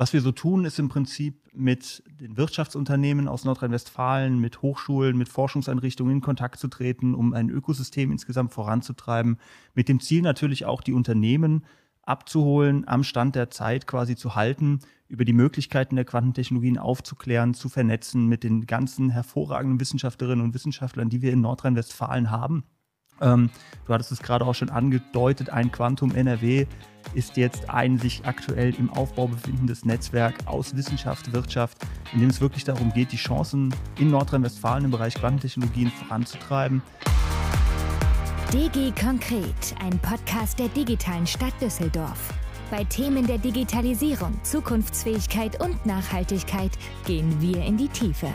Was wir so tun, ist im Prinzip mit den Wirtschaftsunternehmen aus Nordrhein-Westfalen, mit Hochschulen, mit Forschungseinrichtungen in Kontakt zu treten, um ein Ökosystem insgesamt voranzutreiben. Mit dem Ziel natürlich auch die Unternehmen abzuholen, am Stand der Zeit quasi zu halten, über die Möglichkeiten der Quantentechnologien aufzuklären, zu vernetzen mit den ganzen hervorragenden Wissenschaftlerinnen und Wissenschaftlern, die wir in Nordrhein-Westfalen haben. Ähm, du hattest es gerade auch schon angedeutet, ein Quantum NRW ist jetzt ein sich aktuell im Aufbau befindendes Netzwerk aus Wissenschaft, Wirtschaft, in dem es wirklich darum geht, die Chancen in Nordrhein-Westfalen im Bereich Quantentechnologien voranzutreiben. DG Konkret, ein Podcast der digitalen Stadt Düsseldorf. Bei Themen der Digitalisierung, Zukunftsfähigkeit und Nachhaltigkeit gehen wir in die Tiefe.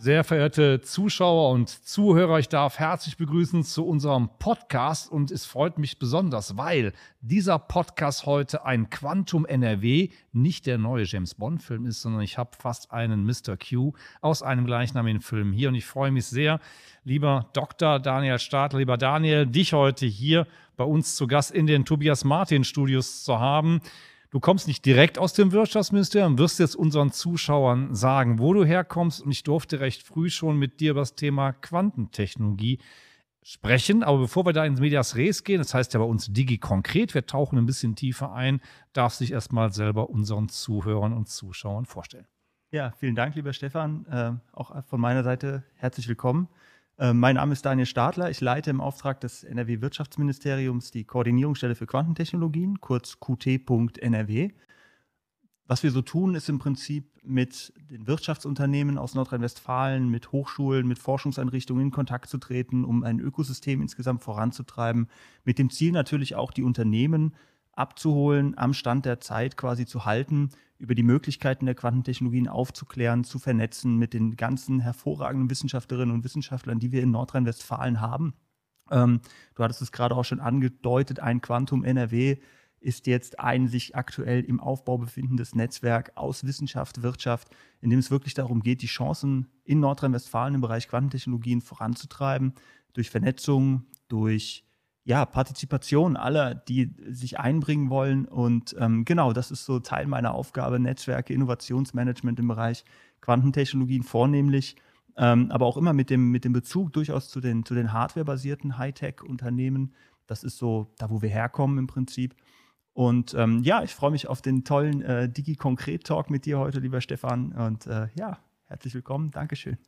Sehr verehrte Zuschauer und Zuhörer, ich darf herzlich begrüßen zu unserem Podcast und es freut mich besonders, weil dieser Podcast heute ein Quantum NRW, nicht der neue James Bond Film ist, sondern ich habe fast einen Mr. Q aus einem gleichnamigen Film hier und ich freue mich sehr, lieber Dr. Daniel Stadler, lieber Daniel, dich heute hier bei uns zu Gast in den Tobias Martin Studios zu haben. Du kommst nicht direkt aus dem Wirtschaftsministerium, wirst jetzt unseren Zuschauern sagen, wo du herkommst. Und ich durfte recht früh schon mit dir über das Thema Quantentechnologie sprechen. Aber bevor wir da ins Medias Res gehen, das heißt ja bei uns Digi konkret, wir tauchen ein bisschen tiefer ein, darfst dich erstmal selber unseren Zuhörern und Zuschauern vorstellen. Ja, vielen Dank, lieber Stefan. Äh, auch von meiner Seite herzlich willkommen. Äh, mein Name ist Daniel Stadler. Ich leite im Auftrag des NRW-Wirtschaftsministeriums die Koordinierungsstelle für Quantentechnologien, kurz QT.NRW. Was wir so tun, ist im Prinzip mit den Wirtschaftsunternehmen aus Nordrhein-Westfalen, mit Hochschulen, mit Forschungseinrichtungen in Kontakt zu treten, um ein Ökosystem insgesamt voranzutreiben. Mit dem Ziel natürlich auch die Unternehmen abzuholen, am Stand der Zeit quasi zu halten, über die Möglichkeiten der Quantentechnologien aufzuklären, zu vernetzen mit den ganzen hervorragenden Wissenschaftlerinnen und Wissenschaftlern, die wir in Nordrhein-Westfalen haben. Ähm, du hattest es gerade auch schon angedeutet, ein Quantum NRW ist jetzt ein sich aktuell im Aufbau befindendes Netzwerk aus Wissenschaft, Wirtschaft, in dem es wirklich darum geht, die Chancen in Nordrhein-Westfalen im Bereich Quantentechnologien voranzutreiben, durch Vernetzung, durch ja, Partizipation aller, die sich einbringen wollen. Und ähm, genau, das ist so Teil meiner Aufgabe, Netzwerke, Innovationsmanagement im Bereich Quantentechnologien vornehmlich, ähm, aber auch immer mit dem, mit dem Bezug durchaus zu den, zu den hardwarebasierten Hightech-Unternehmen. Das ist so da, wo wir herkommen im Prinzip. Und ähm, ja, ich freue mich auf den tollen äh, Digi-Konkret-Talk mit dir heute, lieber Stefan. Und äh, ja, herzlich willkommen. Dankeschön.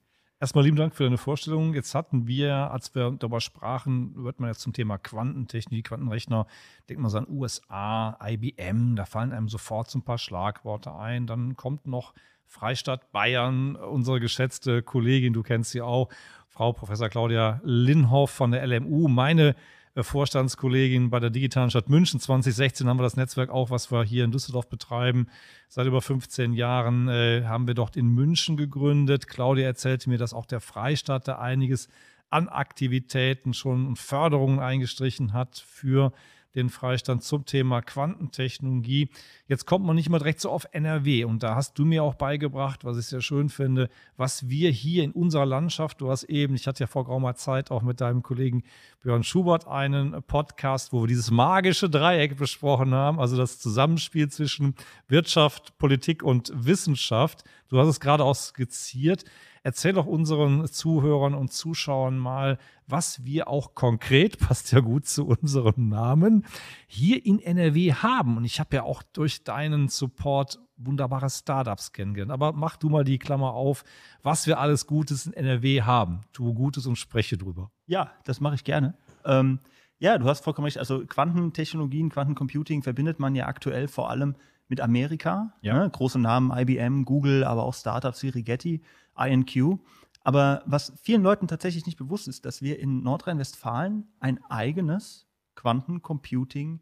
Erstmal lieben Dank für deine Vorstellung. Jetzt hatten wir, als wir darüber sprachen, wird man jetzt zum Thema Quantentechnik, Quantenrechner, denkt man so an USA, IBM, da fallen einem sofort so ein paar Schlagworte ein. Dann kommt noch Freistaat Bayern, unsere geschätzte Kollegin, du kennst sie auch, Frau Professor Claudia Linhoff von der LMU, meine Vorstandskollegin bei der Digitalen Stadt München. 2016 haben wir das Netzwerk auch, was wir hier in Düsseldorf betreiben. Seit über 15 Jahren äh, haben wir dort in München gegründet. Claudia erzählte mir, dass auch der Freistaat da einiges an Aktivitäten schon und Förderungen eingestrichen hat für den Freistand zum Thema Quantentechnologie. Jetzt kommt man nicht mal direkt so auf NRW und da hast du mir auch beigebracht, was ich sehr schön finde, was wir hier in unserer Landschaft, du hast eben, ich hatte ja vor geraumer Zeit auch mit deinem Kollegen Björn Schubert einen Podcast, wo wir dieses magische Dreieck besprochen haben, also das Zusammenspiel zwischen Wirtschaft, Politik und Wissenschaft. Du hast es gerade auch skizziert. Erzähl doch unseren Zuhörern und Zuschauern mal, was wir auch konkret, passt ja gut zu unserem Namen, hier in NRW haben. Und ich habe ja auch durch deinen Support wunderbare Startups kennengelernt. Aber mach du mal die Klammer auf, was wir alles Gutes in NRW haben. Tu Gutes und spreche drüber. Ja, das mache ich gerne. Ähm, ja, du hast vollkommen recht. Also Quantentechnologien, Quantencomputing verbindet man ja aktuell vor allem mit Amerika. Ja. Ne? Große Namen, IBM, Google, aber auch Startups wie Rigetti. INQ. Aber was vielen Leuten tatsächlich nicht bewusst ist, dass wir in Nordrhein-Westfalen ein eigenes Quantencomputing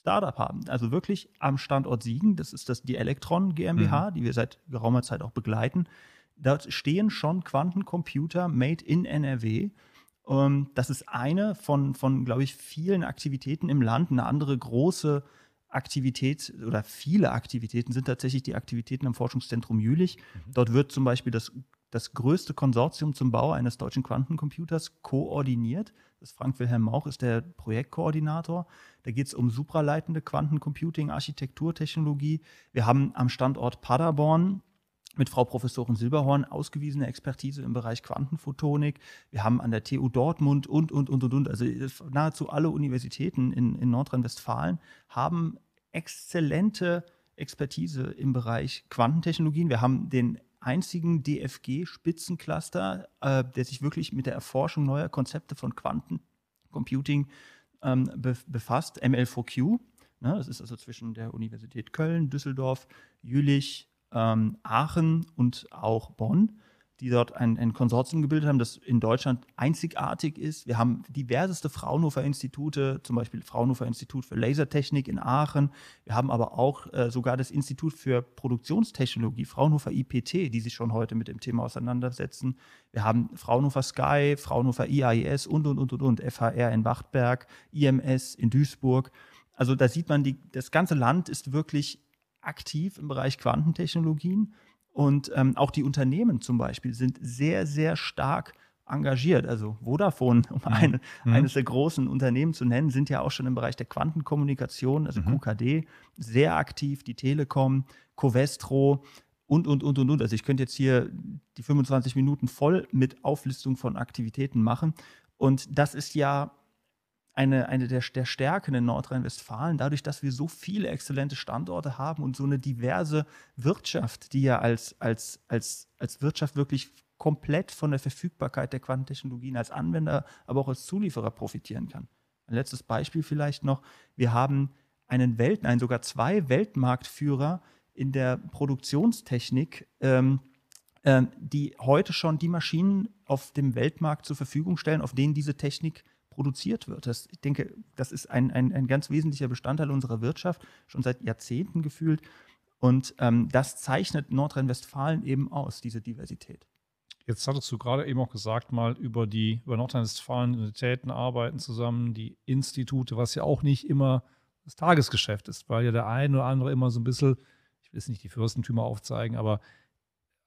Startup haben. Also wirklich am Standort Siegen, das ist das die Elektron GmbH, mhm. die wir seit geraumer Zeit auch begleiten. Dort stehen schon Quantencomputer made in NRW. Ähm, das ist eine von, von glaube ich, vielen Aktivitäten im Land. Eine andere große Aktivität oder viele Aktivitäten sind tatsächlich die Aktivitäten am Forschungszentrum Jülich. Mhm. Dort wird zum Beispiel das, das größte Konsortium zum Bau eines deutschen Quantencomputers koordiniert. Das ist Frank Wilhelm Mauch, ist der Projektkoordinator. Da geht es um supraleitende Quantencomputing, Architekturtechnologie. Wir haben am Standort Paderborn mit Frau Professorin Silberhorn ausgewiesene Expertise im Bereich Quantenphotonik. Wir haben an der TU Dortmund und, und, und, und, und. Also nahezu alle Universitäten in, in Nordrhein-Westfalen haben exzellente Expertise im Bereich Quantentechnologien. Wir haben den einzigen DFG-Spitzencluster, äh, der sich wirklich mit der Erforschung neuer Konzepte von Quantencomputing ähm, be befasst, ML4Q. Ne, das ist also zwischen der Universität Köln, Düsseldorf, Jülich, ähm, Aachen und auch Bonn, die dort ein, ein Konsortium gebildet haben, das in Deutschland einzigartig ist. Wir haben diverseste Fraunhofer-Institute, zum Beispiel Fraunhofer Institut für Lasertechnik in Aachen. Wir haben aber auch äh, sogar das Institut für Produktionstechnologie, Fraunhofer IPT, die sich schon heute mit dem Thema auseinandersetzen. Wir haben Fraunhofer Sky, Fraunhofer IAIS und, und, und, und, und, FHR in Wachtberg, IMS in Duisburg. Also da sieht man, die, das ganze Land ist wirklich aktiv im Bereich Quantentechnologien. Und ähm, auch die Unternehmen zum Beispiel sind sehr, sehr stark engagiert. Also Vodafone, um mhm. eine, mhm. eines der großen Unternehmen zu nennen, sind ja auch schon im Bereich der Quantenkommunikation, also mhm. QKD, sehr aktiv. Die Telekom, Covestro und, und, und, und, und. Also ich könnte jetzt hier die 25 Minuten voll mit Auflistung von Aktivitäten machen. Und das ist ja eine, eine der, der Stärken in Nordrhein-Westfalen, dadurch, dass wir so viele exzellente Standorte haben und so eine diverse Wirtschaft, die ja als, als, als, als Wirtschaft wirklich komplett von der Verfügbarkeit der Quantentechnologien als Anwender, aber auch als Zulieferer profitieren kann. Ein letztes Beispiel vielleicht noch. Wir haben einen Welt, nein, sogar zwei Weltmarktführer in der Produktionstechnik, ähm, ähm, die heute schon die Maschinen auf dem Weltmarkt zur Verfügung stellen, auf denen diese Technik produziert wird. Das, ich denke, das ist ein, ein, ein ganz wesentlicher Bestandteil unserer Wirtschaft, schon seit Jahrzehnten gefühlt. Und ähm, das zeichnet Nordrhein-Westfalen eben aus, diese Diversität. Jetzt hattest du gerade eben auch gesagt, mal über die über Nordrhein-Westfalen Universitäten arbeiten zusammen, die Institute, was ja auch nicht immer das Tagesgeschäft ist, weil ja der eine oder andere immer so ein bisschen, ich will jetzt nicht die Fürstentümer aufzeigen, aber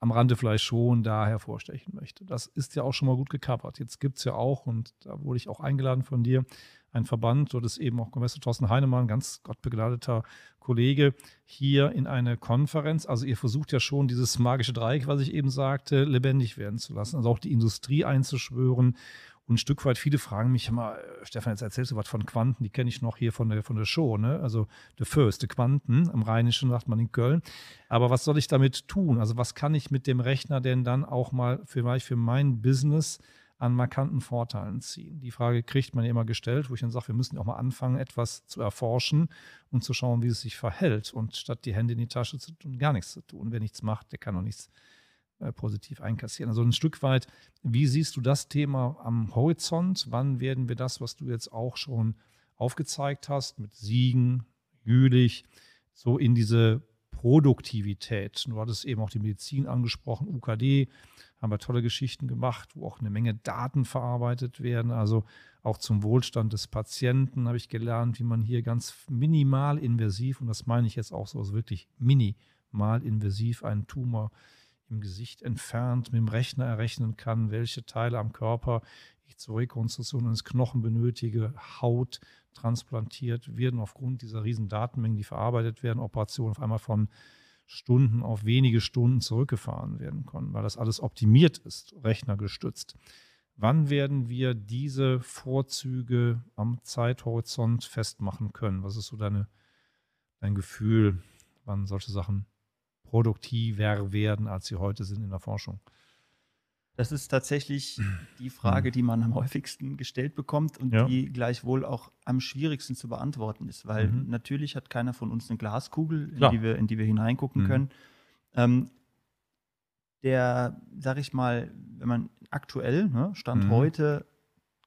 am Rande vielleicht schon da hervorstechen möchte. Das ist ja auch schon mal gut gekappert. Jetzt gibt es ja auch, und da wurde ich auch eingeladen von dir, ein Verband, dort ist eben auch Kommissar Thorsten Heinemann, ganz gottbegnadeter Kollege, hier in eine Konferenz. Also ihr versucht ja schon dieses magische Dreieck, was ich eben sagte, lebendig werden zu lassen. Also auch die Industrie einzuschwören und ein Stück weit, viele fragen mich immer, äh, Stefan, jetzt erzählst du was von Quanten, die kenne ich noch hier von der, von der Show, ne? Also The First, die Quanten, am Rheinischen sagt man in Köln. Aber was soll ich damit tun? Also was kann ich mit dem Rechner denn dann auch mal vielleicht für mein Business an markanten Vorteilen ziehen? Die Frage kriegt man ja immer gestellt, wo ich dann sage, wir müssen auch mal anfangen, etwas zu erforschen und zu schauen, wie es sich verhält. Und statt die Hände in die Tasche zu tun, gar nichts zu tun. Wer nichts macht, der kann auch nichts äh, positiv einkassieren. Also ein Stück weit, wie siehst du das Thema am Horizont? Wann werden wir das, was du jetzt auch schon aufgezeigt hast, mit Siegen, Jülich, so in diese Produktivität? Du hattest eben auch die Medizin angesprochen, UKD, haben wir tolle Geschichten gemacht, wo auch eine Menge Daten verarbeitet werden. Also auch zum Wohlstand des Patienten habe ich gelernt, wie man hier ganz minimal invasiv, und das meine ich jetzt auch so, also wirklich minimal invasiv einen Tumor im Gesicht entfernt mit dem Rechner errechnen kann, welche Teile am Körper ich zur Rekonstruktion eines Knochen benötige, Haut transplantiert werden aufgrund dieser riesen Datenmengen, die verarbeitet werden, Operationen auf einmal von Stunden auf wenige Stunden zurückgefahren werden können, weil das alles optimiert ist, rechnergestützt. Wann werden wir diese Vorzüge am Zeithorizont festmachen können? Was ist so deine, dein Gefühl, wann solche Sachen produktiver werden, als sie heute sind in der Forschung? Das ist tatsächlich die Frage, die man am häufigsten gestellt bekommt und ja. die gleichwohl auch am schwierigsten zu beantworten ist, weil mhm. natürlich hat keiner von uns eine Glaskugel, in, die wir, in die wir hineingucken mhm. können. Ähm, der, sag ich mal, wenn man aktuell, ne, Stand mhm. heute,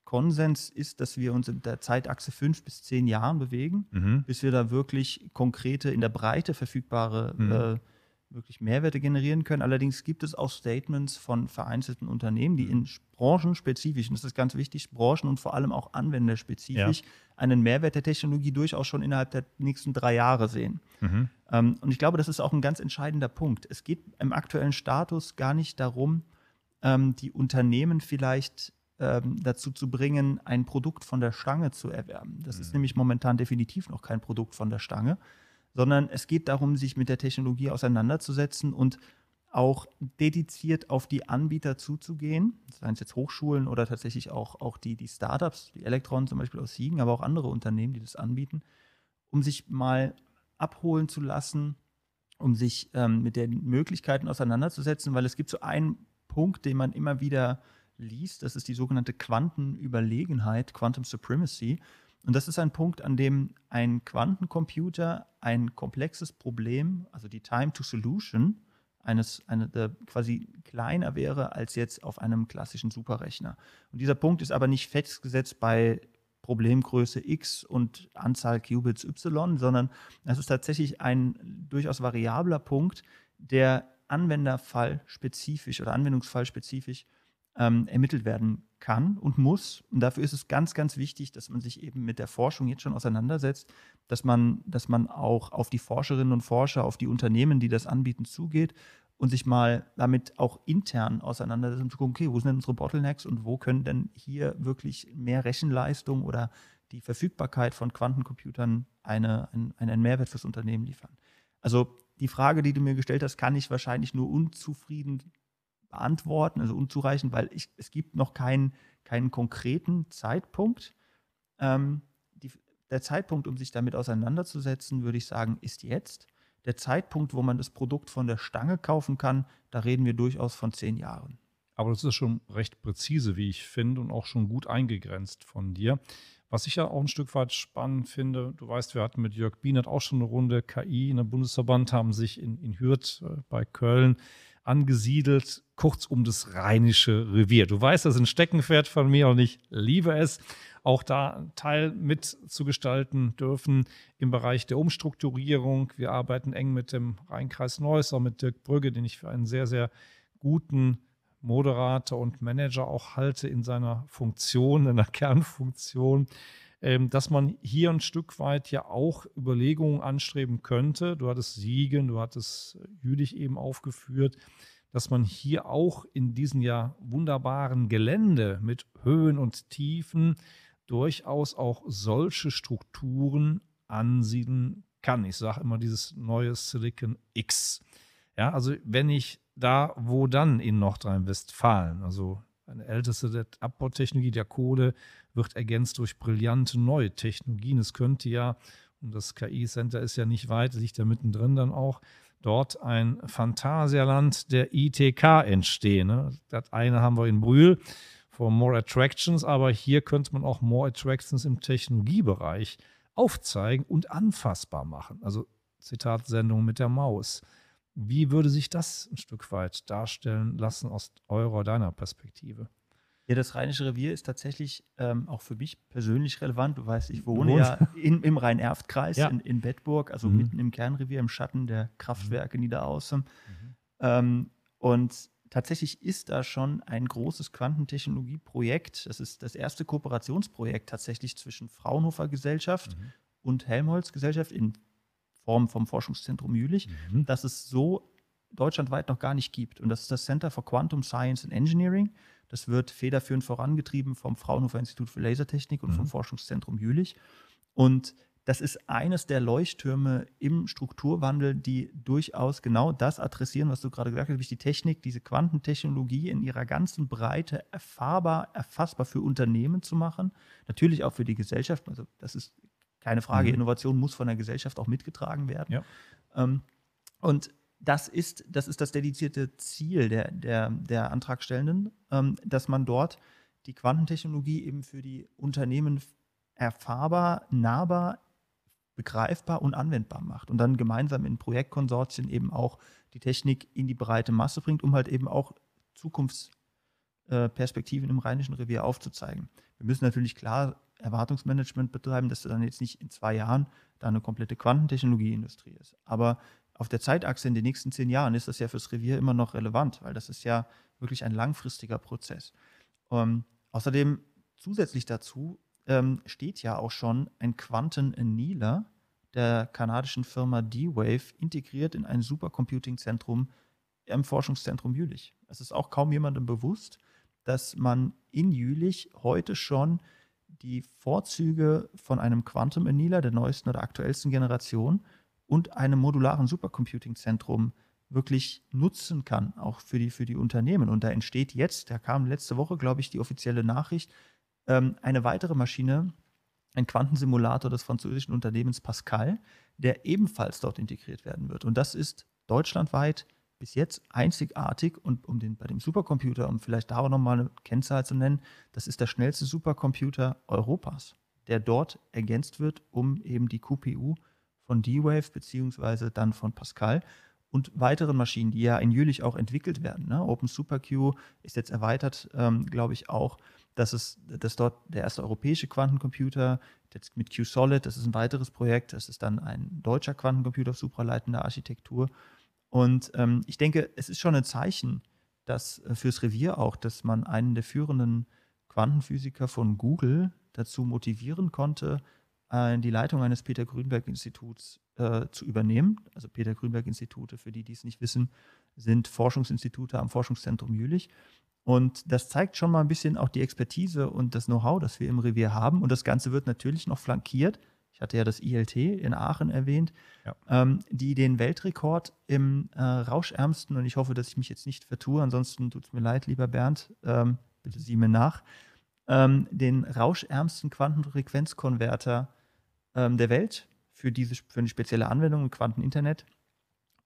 Konsens ist, dass wir uns in der Zeitachse fünf bis zehn Jahren bewegen, mhm. bis wir da wirklich konkrete, in der Breite verfügbare mhm. äh, wirklich Mehrwerte generieren können. Allerdings gibt es auch Statements von vereinzelten Unternehmen, die in branchenspezifisch, und das ist ganz wichtig, branchen- und vor allem auch anwenderspezifisch, ja. einen Mehrwert der Technologie durchaus schon innerhalb der nächsten drei Jahre sehen. Mhm. Ähm, und ich glaube, das ist auch ein ganz entscheidender Punkt. Es geht im aktuellen Status gar nicht darum, ähm, die Unternehmen vielleicht ähm, dazu zu bringen, ein Produkt von der Stange zu erwerben. Das mhm. ist nämlich momentan definitiv noch kein Produkt von der Stange, sondern es geht darum, sich mit der Technologie auseinanderzusetzen und auch dediziert auf die Anbieter zuzugehen, seien es jetzt Hochschulen oder tatsächlich auch, auch die, die Startups, die Elektron zum Beispiel aus Siegen, aber auch andere Unternehmen, die das anbieten, um sich mal abholen zu lassen, um sich ähm, mit den Möglichkeiten auseinanderzusetzen, weil es gibt so einen Punkt, den man immer wieder liest, das ist die sogenannte Quantenüberlegenheit, Quantum Supremacy. Und das ist ein Punkt, an dem ein Quantencomputer ein komplexes Problem, also die Time to Solution, eines eine, der quasi kleiner wäre als jetzt auf einem klassischen Superrechner. Und dieser Punkt ist aber nicht festgesetzt bei Problemgröße x und Anzahl Qubits y, sondern es ist tatsächlich ein durchaus variabler Punkt, der anwenderfallspezifisch oder anwendungsfallspezifisch ähm, ermittelt werden kann und muss. Und dafür ist es ganz, ganz wichtig, dass man sich eben mit der Forschung jetzt schon auseinandersetzt, dass man, dass man auch auf die Forscherinnen und Forscher, auf die Unternehmen, die das anbieten, zugeht und sich mal damit auch intern auseinandersetzt und zu gucken, okay, wo sind denn unsere Bottlenecks und wo können denn hier wirklich mehr Rechenleistung oder die Verfügbarkeit von Quantencomputern eine, ein, einen Mehrwert fürs Unternehmen liefern. Also die Frage, die du mir gestellt hast, kann ich wahrscheinlich nur unzufrieden beantworten, also unzureichend, weil ich, es gibt noch keinen, keinen konkreten Zeitpunkt. Ähm, die, der Zeitpunkt, um sich damit auseinanderzusetzen, würde ich sagen, ist jetzt. Der Zeitpunkt, wo man das Produkt von der Stange kaufen kann, da reden wir durchaus von zehn Jahren. Aber das ist schon recht präzise, wie ich finde, und auch schon gut eingegrenzt von dir. Was ich ja auch ein Stück weit spannend finde, du weißt, wir hatten mit Jörg Bienert auch schon eine Runde KI in der Bundesverband, haben sich in, in Hürth äh, bei Köln angesiedelt, kurz um das rheinische Revier. Du weißt, das ist ein Steckenpferd von mir und ich liebe es, auch da Teil mitzugestalten dürfen im Bereich der Umstrukturierung. Wir arbeiten eng mit dem Rheinkreis Neuss, auch mit Dirk Brügge, den ich für einen sehr, sehr guten Moderator und Manager auch halte in seiner Funktion, in der Kernfunktion. Ähm, dass man hier ein Stück weit ja auch Überlegungen anstreben könnte. Du hattest Siegen, du hattest Jülich eben aufgeführt, dass man hier auch in diesem ja wunderbaren Gelände mit Höhen und Tiefen durchaus auch solche Strukturen ansiedeln kann. Ich sage immer dieses neue Silicon X. Ja, also wenn ich da, wo dann in Nordrhein-Westfalen, also eine älteste Abbautechnologie der Kohle wird ergänzt durch brillante neue Technologien. Es könnte ja, und das KI-Center ist ja nicht weit, liegt ja mittendrin dann auch, dort ein Phantasialand der ITK entstehen. Ne? Das eine haben wir in Brühl for More Attractions, aber hier könnte man auch More Attractions im Technologiebereich aufzeigen und anfassbar machen. Also Zitat Sendung mit der Maus. Wie würde sich das ein Stück weit darstellen lassen aus eurer, deiner Perspektive? Ja, das Rheinische Revier ist tatsächlich ähm, auch für mich persönlich relevant. Du weißt, ich wohne ja in, im Rhein-Erft-Kreis ja. in, in Bedburg, also mhm. mitten im Kernrevier, im Schatten der Kraftwerke mhm. Niederaußen. Mhm. Ähm, und tatsächlich ist da schon ein großes Quantentechnologieprojekt. Das ist das erste Kooperationsprojekt tatsächlich zwischen Fraunhofer Gesellschaft mhm. und Helmholtz Gesellschaft in Form vom Forschungszentrum Jülich, mhm. das es so deutschlandweit noch gar nicht gibt. Und das ist das Center for Quantum Science and Engineering. Das wird federführend vorangetrieben vom Fraunhofer Institut für Lasertechnik und mhm. vom Forschungszentrum Jülich. Und das ist eines der Leuchttürme im Strukturwandel, die durchaus genau das adressieren, was du gerade gesagt hast, nämlich die Technik, diese Quantentechnologie in ihrer ganzen Breite erfahrbar, erfassbar für Unternehmen zu machen. Natürlich auch für die Gesellschaft. Also das ist keine Frage, mhm. Innovation muss von der Gesellschaft auch mitgetragen werden. Ja. Ähm, und das ist, das ist das dedizierte Ziel der, der, der Antragstellenden, ähm, dass man dort die Quantentechnologie eben für die Unternehmen erfahrbar, nahbar, begreifbar und anwendbar macht und dann gemeinsam in Projektkonsortien eben auch die Technik in die breite Masse bringt, um halt eben auch Zukunftsperspektiven im Rheinischen Revier aufzuzeigen. Wir müssen natürlich klar Erwartungsmanagement betreiben, dass dann jetzt nicht in zwei Jahren da eine komplette Quantentechnologieindustrie ist. Aber auf der Zeitachse in den nächsten zehn Jahren ist das ja fürs Revier immer noch relevant, weil das ist ja wirklich ein langfristiger Prozess. Ähm, außerdem zusätzlich dazu ähm, steht ja auch schon ein Quanten-Annealer der kanadischen Firma D-Wave integriert in ein Supercomputing-Zentrum im Forschungszentrum Jülich. Es ist auch kaum jemandem bewusst, dass man in Jülich heute schon die Vorzüge von einem Quantum Annealer der neuesten oder aktuellsten Generation und einem modularen Supercomputing-Zentrum wirklich nutzen kann, auch für die, für die Unternehmen. Und da entsteht jetzt, da kam letzte Woche, glaube ich, die offizielle Nachricht, ähm, eine weitere Maschine, ein Quantensimulator des französischen Unternehmens Pascal, der ebenfalls dort integriert werden wird. Und das ist deutschlandweit bis jetzt einzigartig und um den, bei dem Supercomputer, um vielleicht da auch nochmal eine Kennzahl zu nennen, das ist der schnellste Supercomputer Europas, der dort ergänzt wird um eben die QPU von D-Wave beziehungsweise dann von Pascal und weiteren Maschinen, die ja in Jülich auch entwickelt werden. Ne? Open SuperQ ist jetzt erweitert, ähm, glaube ich, auch, dass es, dass dort der erste europäische Quantencomputer jetzt mit QSolid, das ist ein weiteres Projekt, das ist dann ein deutscher Quantencomputer auf supraleitender Architektur. Und ähm, ich denke, es ist schon ein Zeichen, dass äh, fürs Revier auch, dass man einen der führenden Quantenphysiker von Google dazu motivieren konnte, äh, die Leitung eines Peter Grünberg-Instituts äh, zu übernehmen. Also Peter Grünberg-Institute, für die, die es nicht wissen, sind Forschungsinstitute am Forschungszentrum Jülich. Und das zeigt schon mal ein bisschen auch die Expertise und das Know-how, das wir im Revier haben. Und das Ganze wird natürlich noch flankiert. Ich hatte ja das ILT in Aachen erwähnt, ja. ähm, die den Weltrekord im äh, rauschärmsten, und ich hoffe, dass ich mich jetzt nicht vertue, ansonsten tut es mir leid, lieber Bernd, ähm, bitte sieh mir nach, ähm, den rauschärmsten Quantenfrequenzkonverter ähm, der Welt für, diese, für eine spezielle Anwendung im Quanteninternet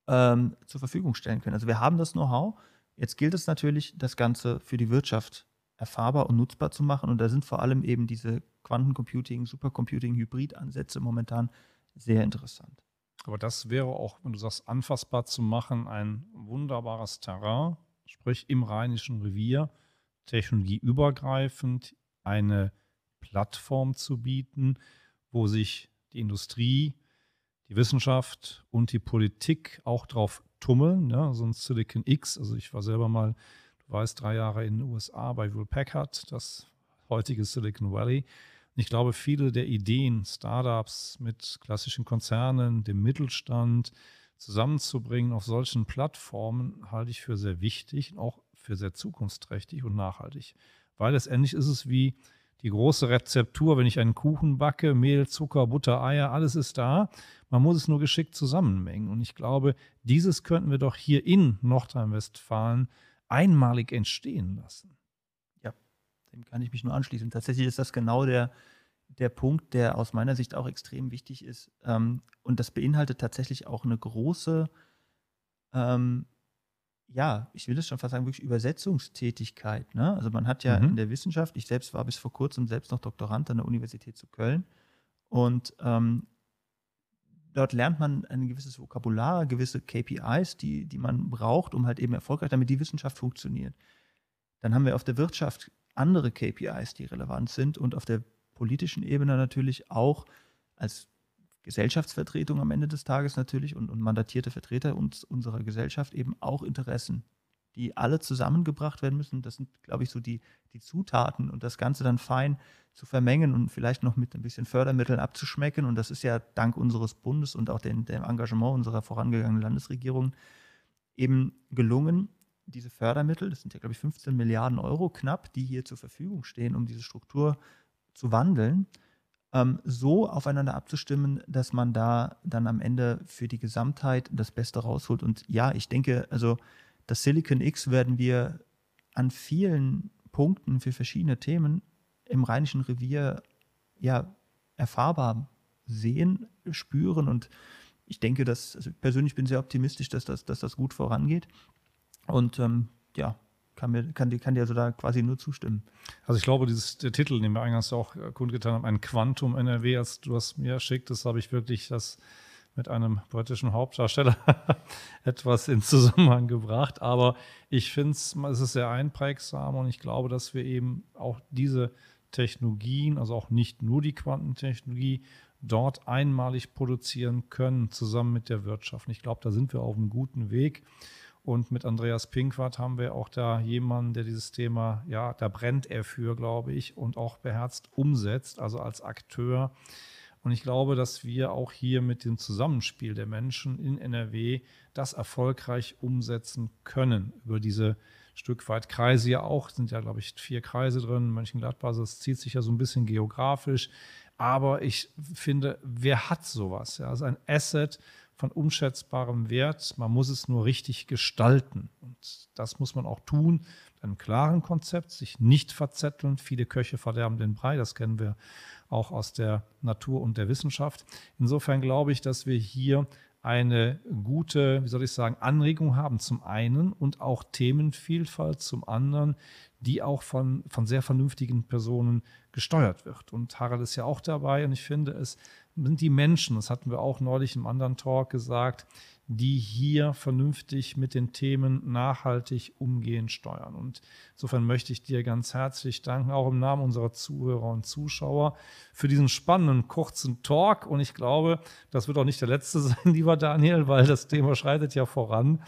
ähm, zur Verfügung stellen können. Also wir haben das Know-how. Jetzt gilt es natürlich, das Ganze für die Wirtschaft erfahrbar und nutzbar zu machen. Und da sind vor allem eben diese Quantencomputing, Supercomputing, Hybrid-Ansätze momentan sehr interessant. Aber das wäre auch, wenn du sagst, anfassbar zu machen, ein wunderbares Terrain, sprich im Rheinischen Revier, technologieübergreifend eine Plattform zu bieten, wo sich die Industrie, die Wissenschaft und die Politik auch drauf tummeln. Ja, so ein Silicon X, also ich war selber mal, du weißt, drei Jahre in den USA bei Will Packard, das heutige Silicon Valley. Ich glaube, viele der Ideen, Startups mit klassischen Konzernen, dem Mittelstand zusammenzubringen auf solchen Plattformen, halte ich für sehr wichtig und auch für sehr zukunftsträchtig und nachhaltig. Weil letztendlich ist es wie die große Rezeptur, wenn ich einen Kuchen backe, Mehl, Zucker, Butter, Eier, alles ist da. Man muss es nur geschickt zusammenmengen. Und ich glaube, dieses könnten wir doch hier in Nordrhein-Westfalen einmalig entstehen lassen. Ja, dem kann ich mich nur anschließen. Tatsächlich ist das genau der, der Punkt, der aus meiner Sicht auch extrem wichtig ist. Ähm, und das beinhaltet tatsächlich auch eine große ähm, ja, ich will es schon fast sagen, wirklich Übersetzungstätigkeit. Ne? Also man hat ja mhm. in der Wissenschaft, ich selbst war bis vor kurzem selbst noch Doktorand an der Universität zu Köln und ähm, dort lernt man ein gewisses Vokabular, gewisse KPIs, die, die man braucht, um halt eben erfolgreich, damit die Wissenschaft funktioniert. Dann haben wir auf der Wirtschaft andere KPIs, die relevant sind und auf der politischen Ebene natürlich auch als Gesellschaftsvertretung am Ende des Tages natürlich und, und mandatierte Vertreter uns, unserer Gesellschaft eben auch Interessen, die alle zusammengebracht werden müssen. Das sind, glaube ich, so die, die Zutaten und das Ganze dann fein zu vermengen und vielleicht noch mit ein bisschen Fördermitteln abzuschmecken. Und das ist ja dank unseres Bundes und auch den, dem Engagement unserer vorangegangenen Landesregierung eben gelungen, diese Fördermittel, das sind ja, glaube ich, 15 Milliarden Euro knapp, die hier zur Verfügung stehen, um diese Struktur zu wandeln, ähm, so aufeinander abzustimmen, dass man da dann am Ende für die Gesamtheit das Beste rausholt. Und ja, ich denke, also das Silicon X werden wir an vielen Punkten für verschiedene Themen im Rheinischen Revier ja erfahrbar sehen, spüren und ich denke, dass also persönlich bin sehr optimistisch, dass das, dass das gut vorangeht. Und ähm, ja, kann, mir, kann, kann dir also da quasi nur zustimmen. Also ich glaube, dieses, der Titel, den wir eingangs auch äh, kundgetan haben, ein Quantum NRW, als du das mir schickt, das habe ich wirklich das mit einem britischen Hauptdarsteller etwas in Zusammenhang gebracht. Aber ich finde es, es ist sehr einprägsam und ich glaube, dass wir eben auch diese Technologien, also auch nicht nur die Quantentechnologie, dort einmalig produzieren können, zusammen mit der Wirtschaft. Und ich glaube, da sind wir auf einem guten Weg. Und mit Andreas Pinkwart haben wir auch da jemanden, der dieses Thema, ja, da brennt er für, glaube ich, und auch beherzt umsetzt, also als Akteur. Und ich glaube, dass wir auch hier mit dem Zusammenspiel der Menschen in NRW das erfolgreich umsetzen können über diese Stück weit Kreise ja auch, sind ja, glaube ich, vier Kreise drin. Mönchengladbach, das zieht sich ja so ein bisschen geografisch. Aber ich finde, wer hat sowas? Ja, also ein Asset von unschätzbarem Wert. Man muss es nur richtig gestalten. Und das muss man auch tun mit einem klaren Konzept, sich nicht verzetteln. Viele Köche verderben den Brei, das kennen wir auch aus der Natur und der Wissenschaft. Insofern glaube ich, dass wir hier eine gute, wie soll ich sagen, Anregung haben zum einen und auch Themenvielfalt zum anderen, die auch von, von sehr vernünftigen Personen gesteuert wird. Und Harald ist ja auch dabei und ich finde, es sind die Menschen, das hatten wir auch neulich im anderen Talk gesagt, die hier vernünftig mit den Themen nachhaltig umgehen, steuern. Und insofern möchte ich dir ganz herzlich danken, auch im Namen unserer Zuhörer und Zuschauer, für diesen spannenden, kurzen Talk. Und ich glaube, das wird auch nicht der letzte sein, lieber Daniel, weil das Thema schreitet ja voran.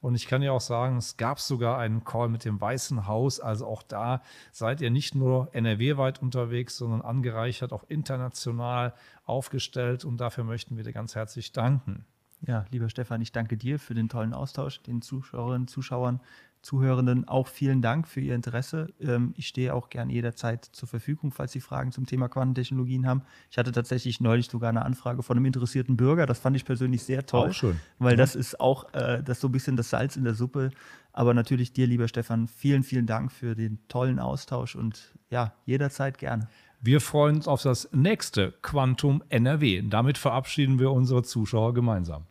Und ich kann ja auch sagen, es gab sogar einen Call mit dem Weißen Haus. Also auch da seid ihr nicht nur NRW-weit unterwegs, sondern angereichert auch international aufgestellt. Und dafür möchten wir dir ganz herzlich danken. Ja, lieber Stefan, ich danke dir für den tollen Austausch, den Zuschauerinnen, Zuschauern, Zuhörenden auch vielen Dank für Ihr Interesse. Ähm, ich stehe auch gern jederzeit zur Verfügung, falls Sie Fragen zum Thema Quantentechnologien haben. Ich hatte tatsächlich neulich sogar eine Anfrage von einem interessierten Bürger. Das fand ich persönlich sehr toll. Auch schön. Weil das ist auch äh, das so ein bisschen das Salz in der Suppe. Aber natürlich dir, lieber Stefan, vielen, vielen Dank für den tollen Austausch und ja, jederzeit gerne. Wir freuen uns auf das nächste Quantum NRW. Damit verabschieden wir unsere Zuschauer gemeinsam.